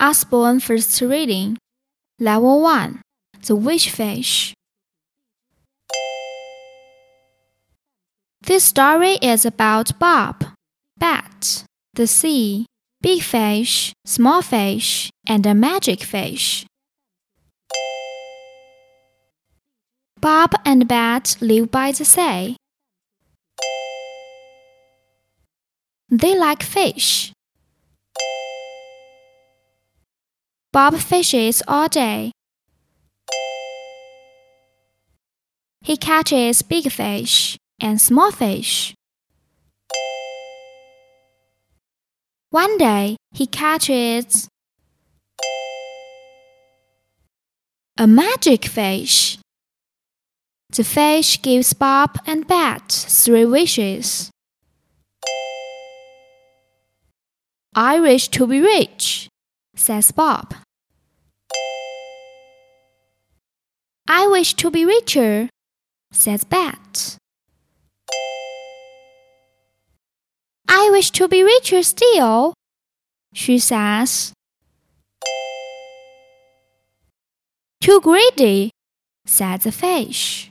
Usborne First Reading, Level 1 The Wish Fish. This story is about Bob, Bat, the sea, big fish, small fish, and a magic fish. Bob and Bat live by the sea. They like fish. Bob fishes all day. He catches big fish and small fish. One day he catches a magic fish. The fish gives Bob and Bat three wishes. I wish to be rich, says Bob. I wish to be richer, says Bat. I wish to be richer still, she says. Too greedy, said the fish.